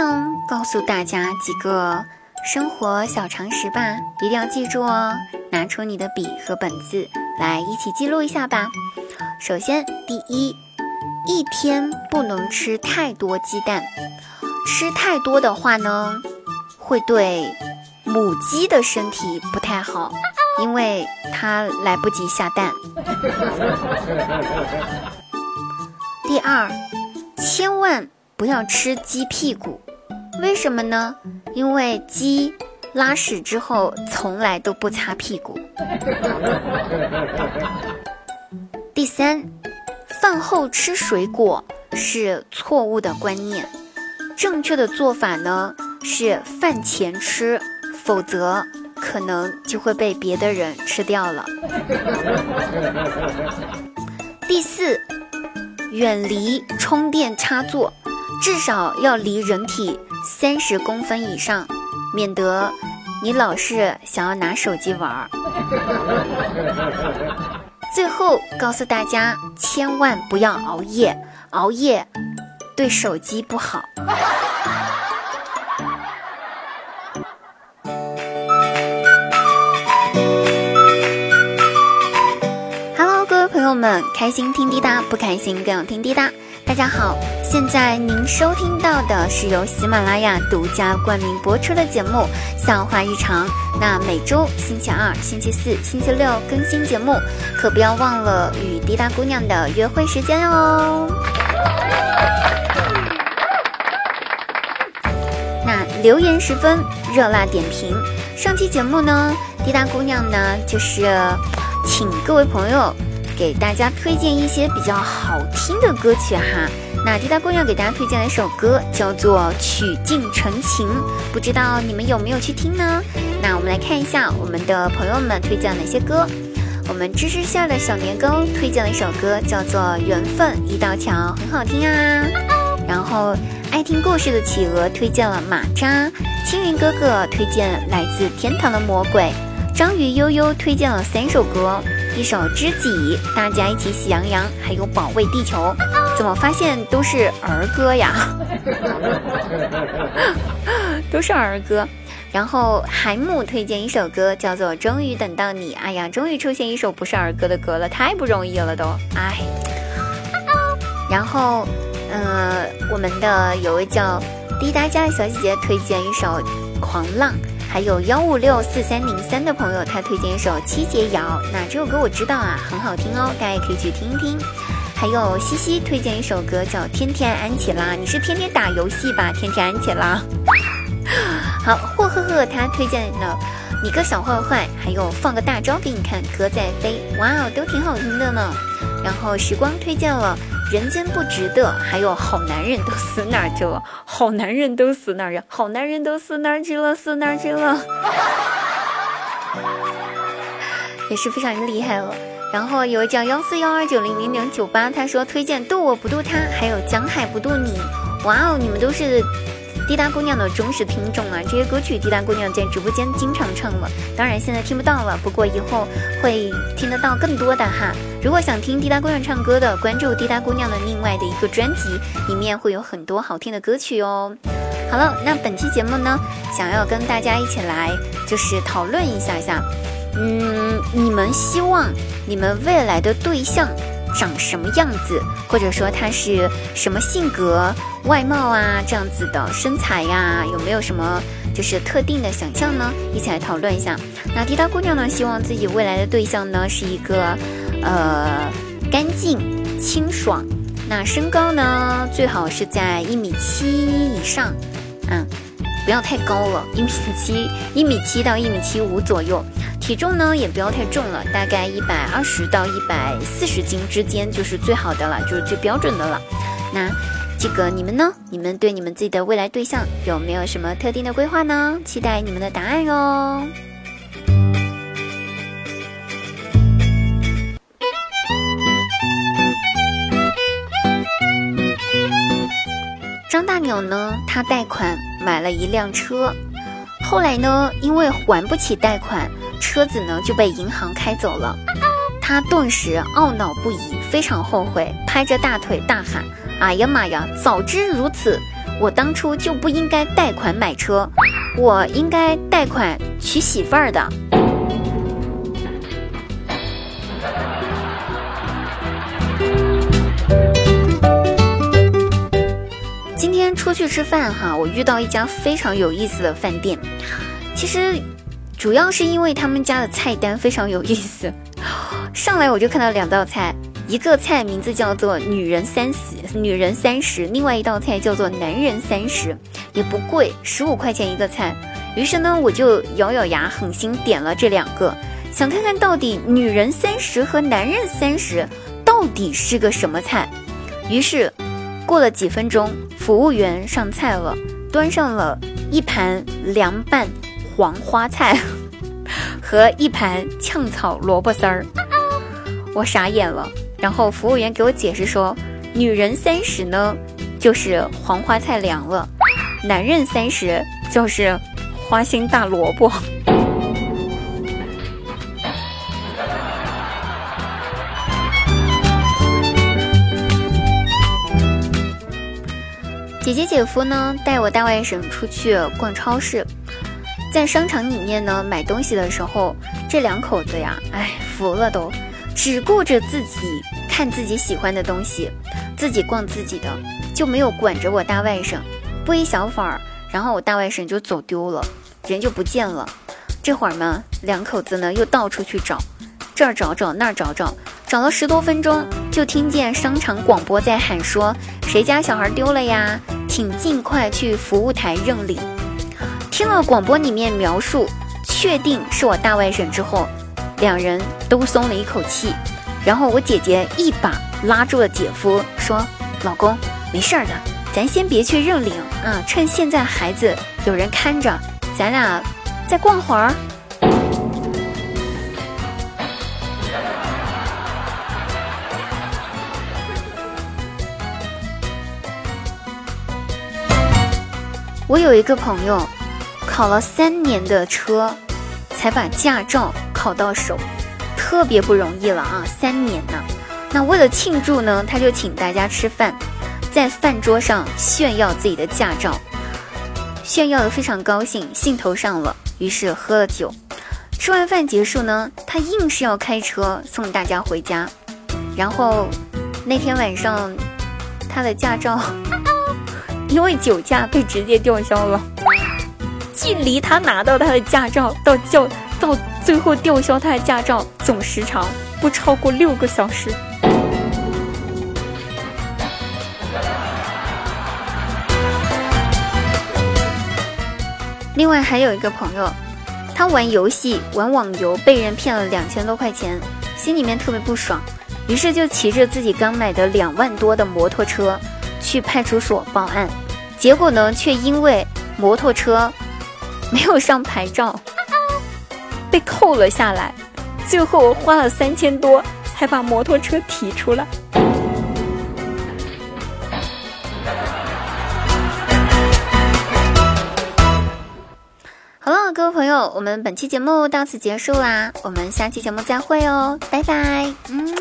呢，告诉大家几个生活小常识吧，一定要记住哦。拿出你的笔和本子来一起记录一下吧。首先，第一，一天不能吃太多鸡蛋，吃太多的话呢，会对母鸡的身体不太好，因为它来不及下蛋。第二，千万不要吃鸡屁股，为什么呢？因为鸡。拉屎之后从来都不擦屁股。第三，饭后吃水果是错误的观念，正确的做法呢是饭前吃，否则可能就会被别的人吃掉了。第四，远离充电插座，至少要离人体三十公分以上。免得你老是想要拿手机玩儿。最后告诉大家，千万不要熬夜，熬夜对手机不好。Hello，各位朋友们，开心听滴答，不开心更要听滴答。大家好，现在您收听到的是由喜马拉雅独家冠名播出的节目《笑话日常》。那每周星期二、星期四、星期六更新节目，可不要忘了与滴答姑娘的约会时间哦。那留言十分热辣点评，上期节目呢，滴答姑娘呢就是请各位朋友。给大家推荐一些比较好听的歌曲哈。那滴答姑娘给大家推荐了一首歌，叫做《曲尽陈情》，不知道你们有没有去听呢？那我们来看一下我们的朋友们推荐哪些歌。我们芝芝下的小年糕推荐了一首歌，叫做《缘分一道桥》，很好听啊。然后爱听故事的企鹅推荐了《马扎》，青云哥哥推荐来自天堂的魔鬼，章鱼悠悠推荐了三首歌。一首知己，大家一起喜羊羊，还有保卫地球，怎么发现都是儿歌呀？都是儿歌。然后海姆推荐一首歌，叫做《终于等到你》。哎呀，终于出现一首不是儿歌的歌了，太不容易了都。哎。然后，嗯，我们的有位叫滴答家的小姐姐推荐一首《狂浪》。还有幺五六四三零三的朋友，他推荐一首七节谣，那这首歌我知道啊，很好听哦，大家也可以去听一听。还有西西推荐一首歌叫《天天安琪拉》，你是天天打游戏吧？天天安琪拉。好，霍赫赫他推荐了你个小坏坏，还有放个大招给你看，歌在飞，哇哦，都挺好听的呢。然后时光推荐了。人间不值得，还有好男人都死哪儿去了？好男人都死哪儿去？好男人都死哪儿去了？死哪儿去了？也是非常厉害了。然后有一叫幺四幺二九零零零九八，他说推荐渡我不渡他，还有江海不渡你。哇哦，你们都是。滴答姑娘的忠实听众啊，这些歌曲滴答姑娘在直播间经常唱了，当然现在听不到了，不过以后会听得到更多的哈。如果想听滴答姑娘唱歌的，关注滴答姑娘的另外的一个专辑，里面会有很多好听的歌曲哦。好了，那本期节目呢，想要跟大家一起来就是讨论一下下，嗯，你们希望你们未来的对象？长什么样子，或者说他是什么性格、外貌啊，这样子的身材呀，有没有什么就是特定的想象呢？一起来讨论一下。那滴答姑娘呢，希望自己未来的对象呢是一个，呃，干净、清爽。那身高呢，最好是在一米七以上，嗯，不要太高了，一米七、一米七到一米七五左右。体重呢也不要太重了，大概一百二十到一百四十斤之间就是最好的了，就是最标准的了。那这个你们呢？你们对你们自己的未来对象有没有什么特定的规划呢？期待你们的答案哟。张大鸟呢？他贷款买了一辆车，后来呢，因为还不起贷款。车子呢就被银行开走了，他顿时懊恼不已，非常后悔，拍着大腿大喊：“哎呀妈呀，早知如此，我当初就不应该贷款买车，我应该贷款娶媳妇儿的。去吃饭哈，我遇到一家非常有意思的饭店。其实主要是因为他们家的菜单非常有意思，上来我就看到两道菜。一个菜名字叫做“女人三十”，女人三十；另外一道菜叫做“男人三十”，也不贵，十五块钱一个菜。于是呢，我就咬咬牙，狠心点了这两个，想看看到底“女人三十”和“男人三十”到底是个什么菜。于是，过了几分钟，服务员上菜了，端上了一盘凉拌黄花菜 和一盘炝炒萝卜丝儿，我傻眼了。然后服务员给我解释说，女人三十呢，就是黄花菜凉了；男人三十就是花心大萝卜。姐姐姐夫呢带我大外甥出去逛超市，在商场里面呢买东西的时候，这两口子呀，哎，服了都。只顾着自己看自己喜欢的东西，自己逛自己的，就没有管着我大外甥。不一小会儿，然后我大外甥就走丢了，人就不见了。这会儿呢，两口子呢又到处去找，这儿找找那儿找找，找了十多分钟，就听见商场广播在喊说：“谁家小孩丢了呀？请尽快去服务台认领。”听了广播里面描述，确定是我大外甥之后。两人都松了一口气，然后我姐姐一把拉住了姐夫，说：“老公，没事儿的，咱先别去认领啊，趁现在孩子有人看着，咱俩再逛会儿。”我有一个朋友，考了三年的车，才把驾照。考到手，特别不容易了啊！三年呢，那为了庆祝呢，他就请大家吃饭，在饭桌上炫耀自己的驾照，炫耀的非常高兴，兴头上了，于是喝了酒。吃完饭结束呢，他硬是要开车送大家回家。然后那天晚上，他的驾照因为酒驾被直接吊销了，距离他拿到他的驾照到叫。到最后吊销他的驾照，总时长不超过六个小时。另外还有一个朋友，他玩游戏玩网游被人骗了两千多块钱，心里面特别不爽，于是就骑着自己刚买的两万多的摩托车去派出所报案，结果呢，却因为摩托车没有上牌照。被扣了下来，最后花了三千多才把摩托车提出来。好了，各位朋友，我们本期节目到此结束啦，我们下期节目再会哦，拜拜，嗯。